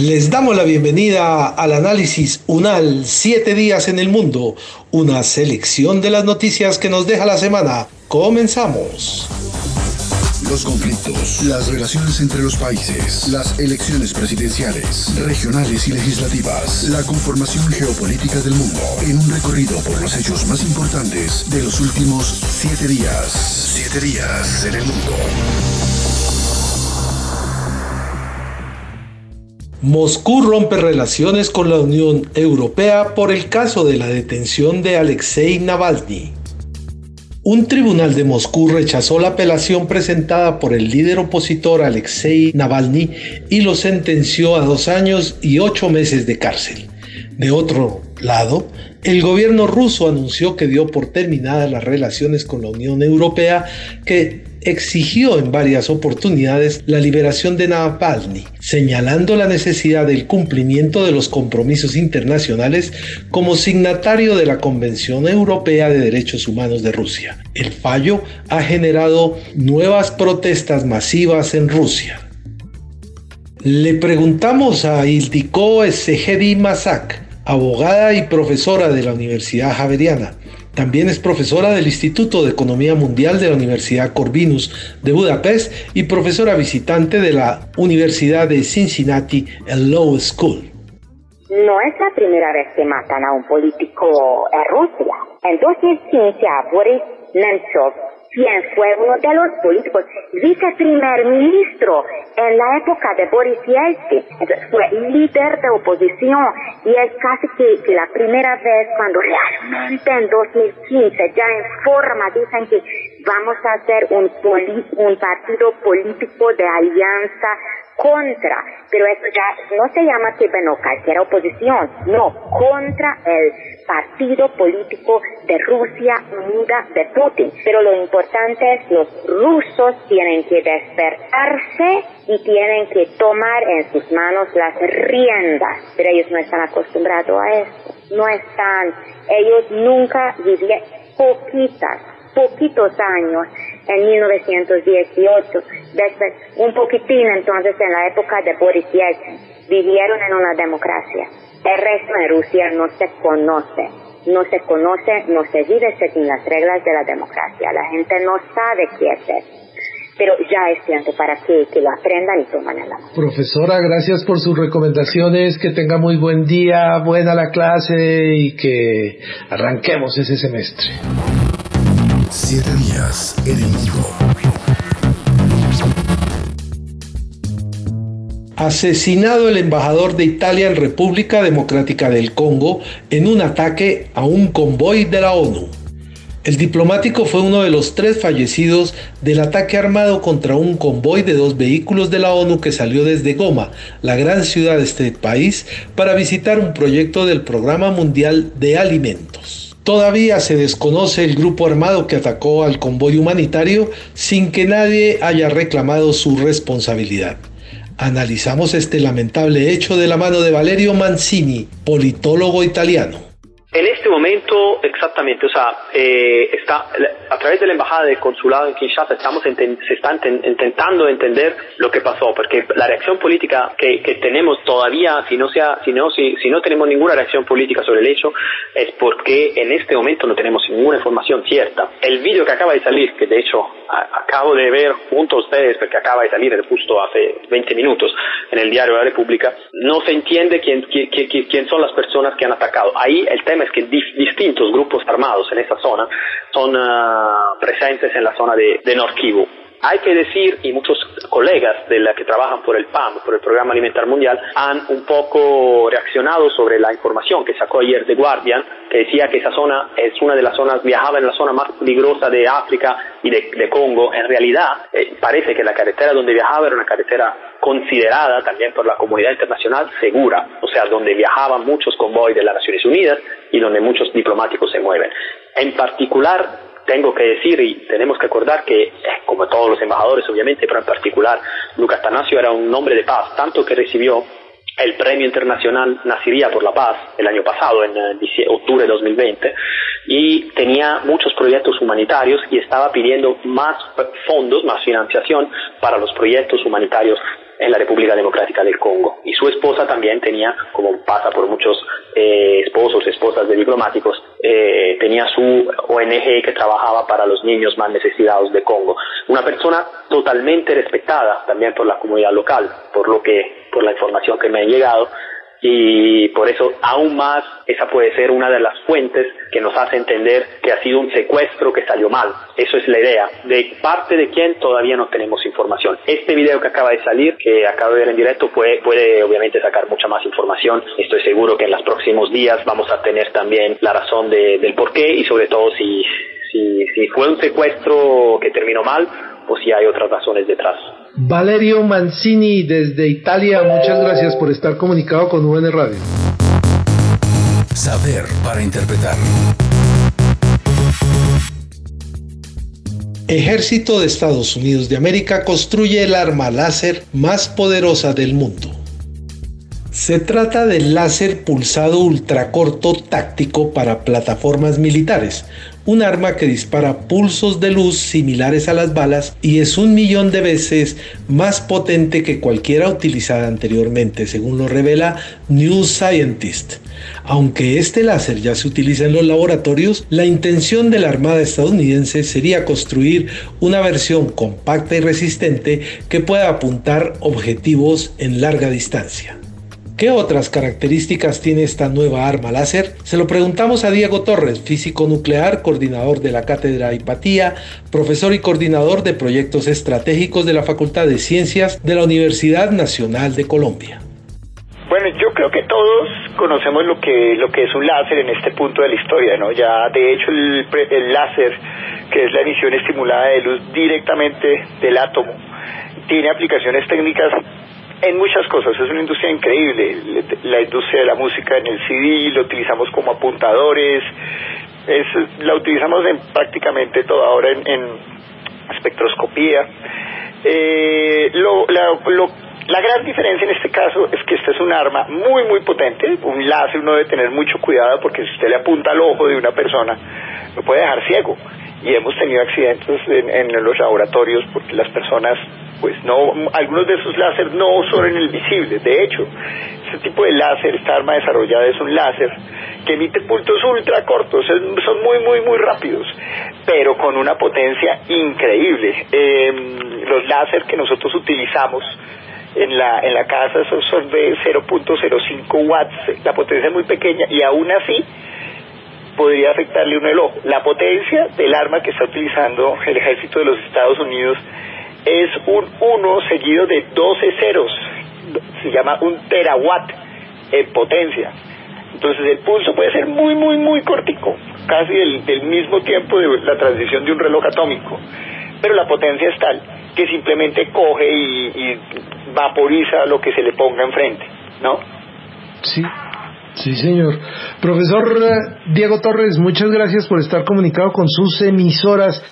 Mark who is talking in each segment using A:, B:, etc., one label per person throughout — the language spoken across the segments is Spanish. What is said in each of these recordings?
A: Les damos la bienvenida al análisis UNAL Siete días en el mundo, una selección de las noticias que nos deja la semana. Comenzamos.
B: Los conflictos, las relaciones entre los países, las elecciones presidenciales, regionales y legislativas, la conformación geopolítica del mundo, en un recorrido por los hechos más importantes de los últimos siete días. Siete días en el mundo.
A: Moscú rompe relaciones con la Unión Europea por el caso de la detención de Alexei Navalny. Un tribunal de Moscú rechazó la apelación presentada por el líder opositor Alexei Navalny y lo sentenció a dos años y ocho meses de cárcel. De otro lado, el gobierno ruso anunció que dio por terminadas las relaciones con la Unión Europea que exigió en varias oportunidades la liberación de Navalny, señalando la necesidad del cumplimiento de los compromisos internacionales como signatario de la Convención Europea de Derechos Humanos de Rusia. El fallo ha generado nuevas protestas masivas en Rusia. Le preguntamos a Ildiko Segedi Masak, abogada y profesora de la Universidad Javeriana. También es profesora del Instituto de Economía Mundial de la Universidad Corvinus de Budapest y profesora visitante de la Universidad de Cincinnati el Law School.
C: No es la primera vez que matan a un político en Rusia. En 2015 Boris Nemtsov quien fue uno de los políticos viceprimer ministro en la época de Boris Yeltsin. fue líder de oposición y es casi que, la primera vez cuando realmente en 2015 ya en forma dicen que vamos a hacer un, un partido político de alianza contra, pero eso ya no se llama que bueno, cualquier oposición, no, contra el partido político de Rusia Unida de Putin. Pero lo importante es los rusos tienen que despertarse y tienen que tomar en sus manos las riendas, pero ellos no están acostumbrados a eso, no están, ellos nunca vivieron poquitas, poquitos años en 1918, después un poquitín entonces en la época de Boris Yeltsin, vivieron en una democracia. El resto de Rusia no se conoce, no se conoce, no se vive según las reglas de la democracia. La gente no sabe qué hacer. Pero ya es tiempo para que, que lo aprendan y tomen el mano.
A: Profesora, gracias por sus recomendaciones. Que tenga muy buen día, buena la clase y que arranquemos ese semestre.
B: Siete días en.
A: Asesinado el embajador de Italia en República Democrática del Congo en un ataque a un convoy de la ONU. El diplomático fue uno de los tres fallecidos del ataque armado contra un convoy de dos vehículos de la ONU que salió desde Goma, la gran ciudad de este país, para visitar un proyecto del Programa Mundial de Alimentos. Todavía se desconoce el grupo armado que atacó al convoy humanitario sin que nadie haya reclamado su responsabilidad. Analizamos este lamentable hecho de la mano de Valerio Mancini, politólogo italiano.
D: En este momento, exactamente, o sea, eh, está, a través de la embajada del consulado en Kinshasa estamos se está intentando entender lo que pasó, porque la reacción política que, que tenemos todavía, si no, sea, si, no, si, si, no tenemos ninguna reacción política sobre el hecho, es porque en este momento no tenemos ninguna información cierta. El vídeo que acaba de salir, que de hecho acabo de ver junto a ustedes, porque acaba de salir justo hace 20 minutos en el diario la República, no se entiende quién, quién, quién son las personas que han atacado. Ahí el tema es que distintos grupos armados en esa zona son uh, presentes en la zona de, de Nord Kivu. Hay que decir, y muchos colegas de la que trabajan por el PAM, por el Programa Alimentar Mundial, han un poco reaccionado sobre la información que sacó ayer The Guardian, que decía que esa zona es una de las zonas, viajaba en la zona más peligrosa de África y de, de Congo. En realidad, eh, parece que la carretera donde viajaba era una carretera considerada también por la comunidad internacional segura, o sea, donde viajaban muchos convoys de las Naciones Unidas y donde muchos diplomáticos se mueven. En particular, tengo que decir y tenemos que acordar que, eh, como todos los embajadores obviamente, pero en particular Lucas Tanasio era un hombre de paz, tanto que recibió el Premio Internacional Naciría por la Paz el año pasado, en eh, octubre de 2020, y tenía muchos proyectos humanitarios y estaba pidiendo más fondos, más financiación para los proyectos humanitarios en la República Democrática del Congo. Y su esposa también tenía, como pasa por muchos eh, esposos, esposas de diplomáticos, eh, tenía su ONG que trabajaba para los niños más necesitados de Congo. Una persona totalmente respetada también por la comunidad local, por lo que, por la información que me ha llegado, y por eso aún más esa puede ser una de las fuentes que nos hace entender que ha sido un secuestro que salió mal. Eso es la idea. De parte de quién todavía no tenemos información. Este video que acaba de salir, que acabo de ver en directo, puede, puede obviamente sacar mucha más información. Estoy seguro que en los próximos días vamos a tener también la razón de, del por qué y sobre todo si, si, si fue un secuestro que terminó mal o si hay otras razones detrás.
A: Valerio Mancini desde Italia, muchas gracias por estar comunicado con UN Radio.
E: Saber para interpretar.
A: Ejército de Estados Unidos de América construye el arma láser más poderosa del mundo. Se trata del láser pulsado ultracorto táctico para plataformas militares, un arma que dispara pulsos de luz similares a las balas y es un millón de veces más potente que cualquiera utilizada anteriormente, según lo revela New Scientist. Aunque este láser ya se utiliza en los laboratorios, la intención de la Armada estadounidense sería construir una versión compacta y resistente que pueda apuntar objetivos en larga distancia. ¿Qué otras características tiene esta nueva arma láser? Se lo preguntamos a Diego Torres, físico nuclear, coordinador de la Cátedra Hipatía, profesor y coordinador de proyectos estratégicos de la Facultad de Ciencias de la Universidad Nacional de Colombia.
F: Bueno, yo creo que todos conocemos lo que lo que es un láser en este punto de la historia, ¿no? Ya de hecho el, el láser, que es la emisión estimulada de luz directamente del átomo, tiene aplicaciones técnicas en muchas cosas, es una industria increíble. La industria de la música en el CD, lo utilizamos como apuntadores, es, la utilizamos en prácticamente todo ahora en, espectroscopía. Eh, lo, la, la gran diferencia en este caso es que este es un arma muy, muy potente. Un láser uno debe tener mucho cuidado porque si usted le apunta al ojo de una persona, lo puede dejar ciego. Y hemos tenido accidentes en, en los laboratorios porque las personas pues no, algunos de esos láser no son en el visible. De hecho, este tipo de láser, esta arma desarrollada es un láser que emite puntos ultra cortos, son muy, muy, muy rápidos, pero con una potencia increíble. Em, los láser que nosotros utilizamos en la, en la casa son, son de 0.05 watts, la potencia es muy pequeña y aún así podría afectarle uno el. La potencia del arma que está utilizando el ejército de los Estados Unidos es un 1 seguido de 12 ceros, se llama un terawatt en potencia. Entonces el pulso puede ser muy, muy, muy cortico, casi del, mismo tiempo de la transición de un reloj atómico, pero la potencia es tal que simplemente coge y, y vaporiza lo que se le ponga enfrente, ¿no?
A: Sí, Sí, señor. Profesor eh, Diego Torres, muchas gracias por estar comunicado con sus emisoras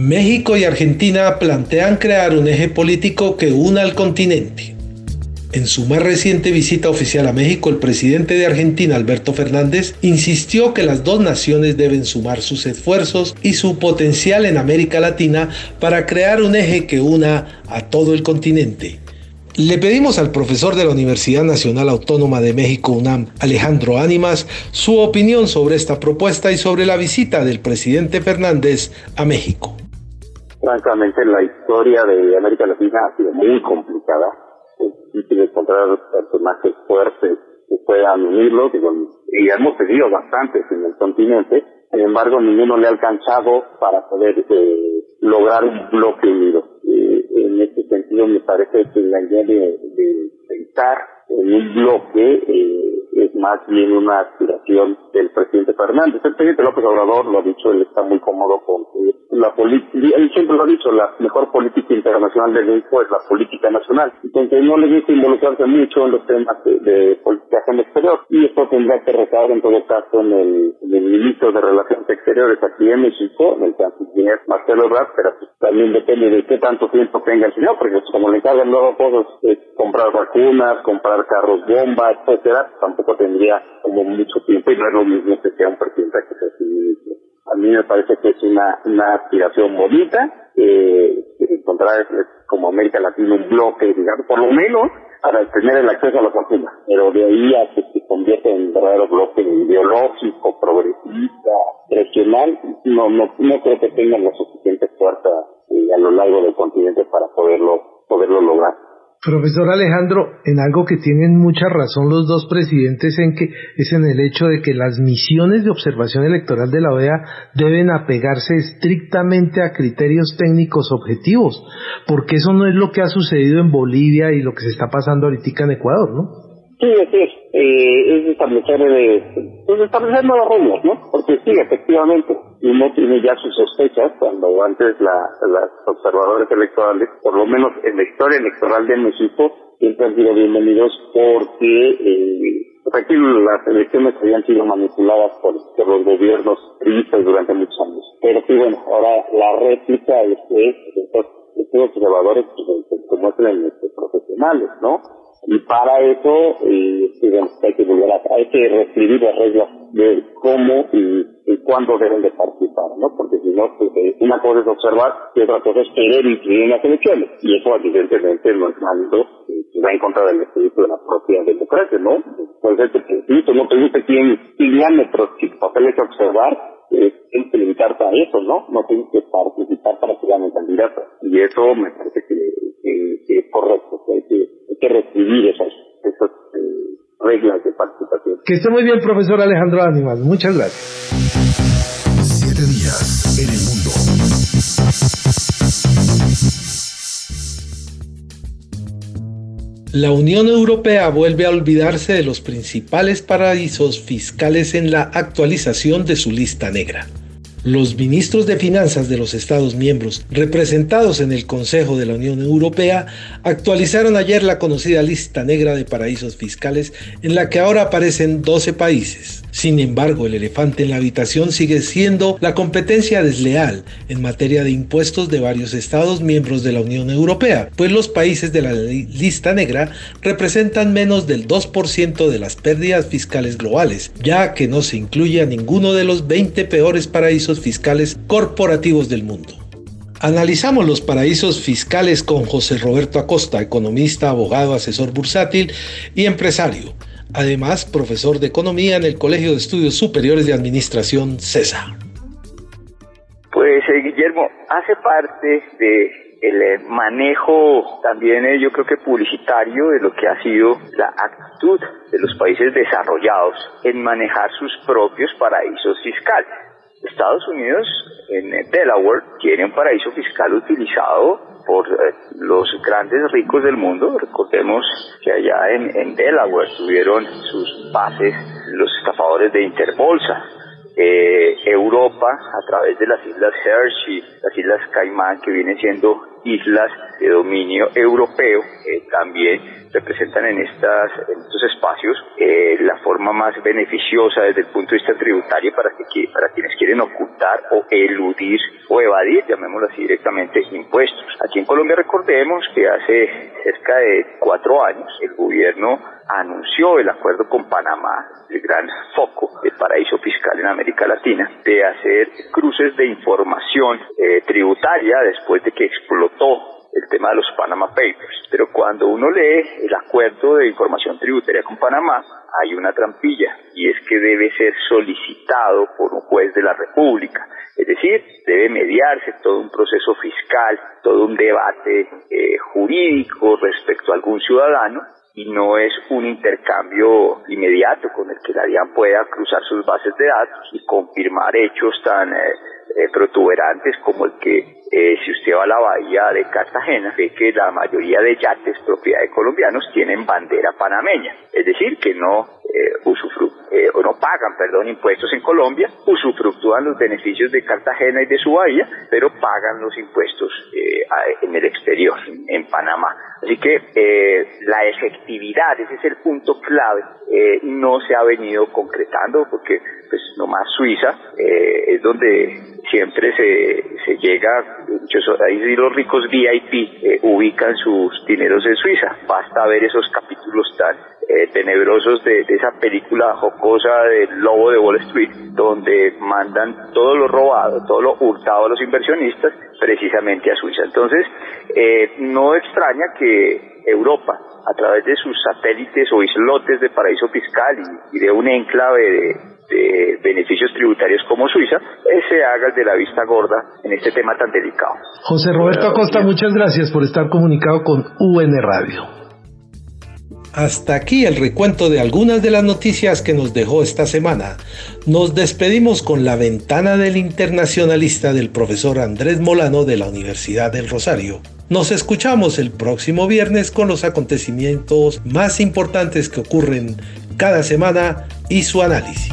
A: México y Argentina plantean crear un eje político que una al continente. En su más reciente visita oficial a México, el presidente de Argentina, Alberto Fernández, insistió que las dos naciones deben sumar sus esfuerzos y su potencial en América Latina para crear un eje que una a todo el continente. Le pedimos al profesor de la Universidad Nacional Autónoma de México, UNAM, Alejandro Ánimas, su opinión sobre esta propuesta y sobre la visita del presidente Fernández a México.
G: Francamente, la historia de América Latina ha sido muy complicada. Es difícil encontrar personajes fuertes que puedan unirlos, y hemos tenido bastantes en el continente. Sin embargo, ninguno le ha alcanzado para poder eh, lograr un bloque unido en este sentido me parece que la idea de, pensar en un bloque eh, es más bien una aspiración del presidente Fernández. El presidente López Obrador lo ha dicho, él está muy cómodo con la política, él siempre lo ha dicho, la mejor política internacional de México es la política nacional. Entonces no le gusta involucrarse mucho en los temas de, política exterior y esto tendrá que recaer en todo caso en el, ministro de Relaciones Exteriores aquí en México, en el canciller Marcelo Ebrard, pero pues, también depende de qué tanto tiempo tenga el señor, porque como le encargan nuevos cosas, comprar vacunas, comprar carros bomba, etcétera, tendría como mucho tiempo y no es lo mismo que sea un presidente que sea ministro. A mí me parece que es una, una aspiración bonita, eh, encontrar como América Latina un bloque, digamos, por lo menos para tener el acceso a la vacuna, pero de ahí a que se convierta en verdadero bloque ideológico, progresista, regional, no, no, no creo que tengan la suficiente fuerza eh, a lo largo del continente para poderlo, poderlo lograr.
A: Profesor Alejandro, en algo que tienen mucha razón los dos presidentes en que es en el hecho de que las misiones de observación electoral de la OEA deben apegarse estrictamente a criterios técnicos objetivos, porque eso no es lo que ha sucedido en Bolivia y lo que se está pasando ahorita en Ecuador, ¿no?
G: Sí, sí, eh, es establecer, eh, pues establecer nuevas reglas, ¿no? Porque sí, efectivamente, uno tiene ya sus sospechas cuando antes la, las observadores electorales, por lo menos en la historia electoral de México, siempre han sido bienvenidos porque eh, aquí las elecciones habían sido manipuladas por, los gobiernos tristes durante muchos años. Pero sí, bueno, ahora la réplica es que estos, observadores pues, como es en profesionales, ¿no? y para eso eh, hay que volver a, hay que reescribir las reglas de cómo y, cuándo deben de participar, ¿no? Porque si no, pues, eh, una cosa es observar y otra cosa es querer incluir en las elecciones. Y eso evidentemente no es válido, eh, va en contra del espíritu de la propia democracia, ¿no? Que el no te guste quién, quién gane, pero si tu papel es observar, eh, que limitarte a eso, ¿no? No tienes que participar para que gane candidato. Y eso me parece que, es correcto, que hay que que recibir esas, reglas de participación.
A: Que esté muy bien, profesor Alejandro Animal. Muchas gracias.
B: Siete días en el mundo.
A: La Unión Europea vuelve a olvidarse de los principales paraísos fiscales en la actualización de su lista negra. Los ministros de Finanzas de los Estados miembros, representados en el Consejo de la Unión Europea, actualizaron ayer la conocida lista negra de paraísos fiscales en la que ahora aparecen 12 países. Sin embargo, el elefante en la habitación sigue siendo la competencia desleal en materia de impuestos de varios Estados miembros de la Unión Europea, pues los países de la lista negra representan menos del 2% de las pérdidas fiscales globales, ya que no se incluye a ninguno de los 20 peores paraísos fiscales corporativos del mundo. Analizamos los paraísos fiscales con José Roberto Acosta, economista, abogado, asesor bursátil y empresario además profesor de Economía en el Colegio de Estudios Superiores de Administración CESA.
H: Pues eh, Guillermo, hace parte de el eh, manejo también eh, yo creo que publicitario de lo que ha sido la actitud de los países desarrollados en manejar sus propios paraísos fiscales. Estados Unidos en Delaware tiene un paraíso fiscal utilizado por eh, los grandes ricos del mundo. Recordemos que allá en, Delaware tuvieron sus bases los estafadores de Interbolsa. Eh, Europa, a través de las islas Hershey, las islas Caimán, que vienen siendo islas de dominio europeo, eh, también representan en, estas, estos espacios eh, la forma más beneficiosa desde el punto de vista tributario para, que, para quienes quieren ocultar o eludir o evadir, llamémoslo así directamente, impuestos. Aquí en Colombia recordemos que hace cerca de cuatro años el gobierno anunció el acuerdo con Panamá, el gran foco de paraíso fiscal en América Latina, de hacer cruces de información eh, tributaria después de que explotó el tema de los Panama Papers. Pero cuando uno lee el acuerdo de información tributaria con Panamá, hay una trampilla y es que debe ser solicitado por un juez de la República. Es decir, debe mediarse todo un proceso fiscal, todo un debate eh, jurídico respecto a algún ciudadano y no es un intercambio inmediato con el que la DIAN pueda cruzar sus bases de datos y confirmar hechos tan eh, eh, protuberantes como el que eh, si usted va a la bahía de Cartagena, ve que la mayoría de yates propiedad de colombianos tienen bandera panameña, es decir, que no eh, eh, o no pagan, perdón, impuestos en Colombia, usufructúan los beneficios de Cartagena y de su bahía, pero pagan los impuestos eh, en el exterior, en Panamá. Así que la efectividad, ese es el punto clave, no se ha venido concretando porque pues nomás Suiza es donde siempre se, se llega, ahí los ricos VIP ubican sus dineros en Suiza, basta ver esos capítulos tan eh, tenebrosos de, esa película jocosa del lobo de Wall Street, donde mandan todo lo robado, todo lo hurtado a los inversionistas precisamente a Suiza. Entonces, eh, no extraña que Europa, a través de sus satélites o islotes de paraíso fiscal y, de un enclave de, beneficios tributarios como Suiza, eh, se haga de la vista gorda en este tema tan delicado.
A: José Roberto Acosta, muchas gracias por estar comunicado con UN Radio. Hasta aquí el recuento de algunas de las noticias que nos dejó esta semana. Nos despedimos con la ventana del internacionalista del profesor Andrés Molano de la Universidad del Rosario. Nos escuchamos el próximo viernes con los acontecimientos más importantes que ocurren cada semana y su análisis.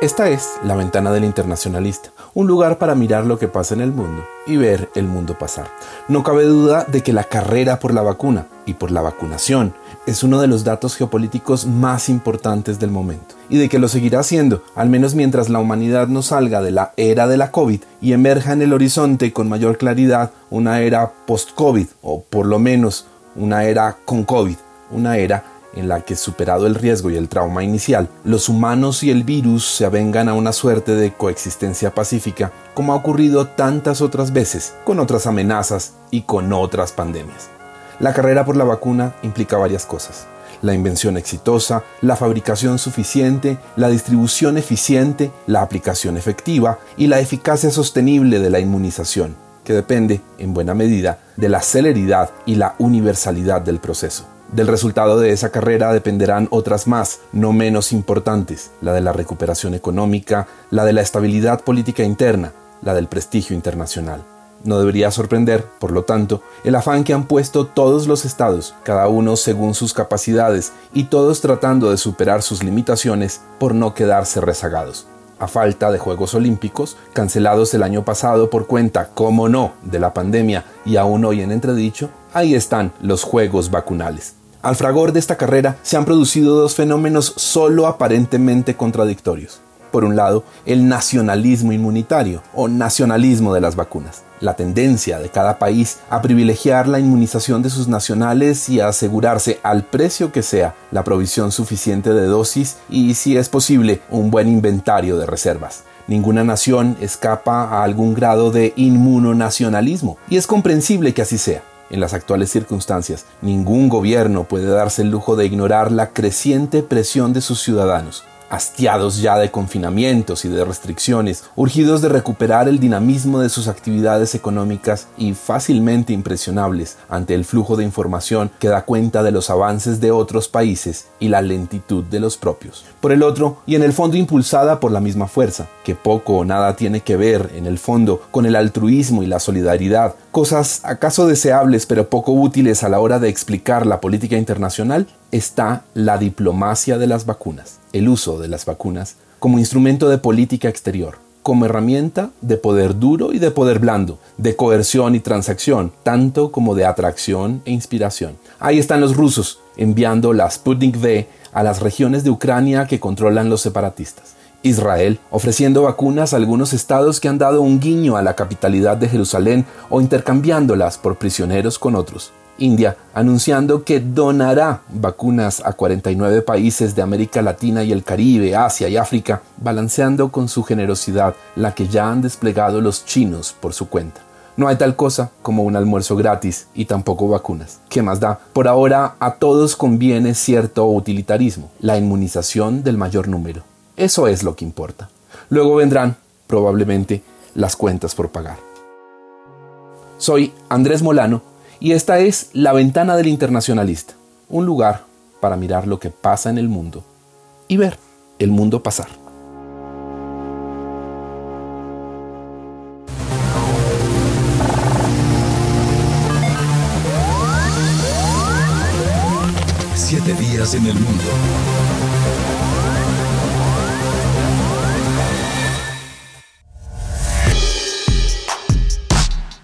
I: Esta es La Ventana del Internacionalista, un lugar para mirar lo que pasa en el mundo y ver el mundo pasar. No cabe duda de que la carrera por la vacuna y por la vacunación es uno de los datos geopolíticos más importantes del momento y de que lo seguirá siendo, al menos mientras la humanidad no salga de la era de la COVID y emerja en el horizonte con mayor claridad una era post-COVID o por lo menos una era con COVID, una era en la que, superado el riesgo y el trauma inicial, los humanos y el virus se avengan a una suerte de coexistencia pacífica, como ha ocurrido tantas otras veces, con otras amenazas y con otras pandemias. La carrera por la vacuna implica varias cosas. La invención exitosa, la fabricación suficiente, la distribución eficiente, la aplicación efectiva y la eficacia sostenible de la inmunización, que depende, en buena medida, de la celeridad y la universalidad del proceso. Del resultado de esa carrera dependerán otras más, no menos importantes, la de la recuperación económica, la de la estabilidad política interna, la del prestigio internacional. No debería sorprender, por lo tanto, el afán que han puesto todos los estados, cada uno según sus capacidades y todos tratando de superar sus limitaciones por no quedarse rezagados. A falta de Juegos Olímpicos, cancelados el año pasado por cuenta, como no, de la pandemia y aún hoy en entredicho, ahí están los Juegos vacunales. Al fragor de esta carrera se han producido dos fenómenos solo aparentemente contradictorios. Por un lado, el nacionalismo inmunitario o nacionalismo de las vacunas, la tendencia de cada país a privilegiar la inmunización de sus nacionales y a asegurarse al precio que sea la provisión suficiente de dosis y, si es posible, un buen inventario de reservas. Ninguna nación escapa a algún grado de inmunonacionalismo y es comprensible que así sea. En las actuales circunstancias, ningún gobierno puede darse el lujo de ignorar la creciente presión de sus ciudadanos hastiados ya de confinamientos y de restricciones, urgidos de recuperar el dinamismo de sus actividades económicas y fácilmente impresionables ante el flujo de información que da cuenta de los avances de otros países y la lentitud de los propios. Por el otro, y en el fondo impulsada por la misma fuerza, que poco o nada tiene que ver en el fondo con el altruismo y la solidaridad, cosas acaso deseables pero poco útiles a la hora de explicar la política internacional, está la diplomacia de las vacunas el uso de las vacunas como instrumento de política exterior, como herramienta de poder duro y de poder blando, de coerción y transacción, tanto como de atracción e inspiración. Ahí están los rusos enviando la Sputnik V a las regiones de Ucrania que controlan los separatistas. Israel ofreciendo vacunas a algunos estados que han dado un guiño a la capitalidad de Jerusalén o intercambiándolas por prisioneros con otros. India anunciando que donará vacunas a 49 países de América Latina y el Caribe, Asia y África, balanceando con su generosidad la que ya han desplegado los chinos por su cuenta. No hay tal cosa como un almuerzo gratis y tampoco vacunas. ¿Qué más da? Por ahora a todos conviene cierto utilitarismo, la inmunización del mayor número. Eso es lo que importa. Luego vendrán, probablemente, las cuentas por pagar. Soy Andrés Molano Y esta es La Ventana del Internacionalista, un lugar para mirar lo que pasa en el mundo y ver el mundo pasar.
B: Siete días en el mundo.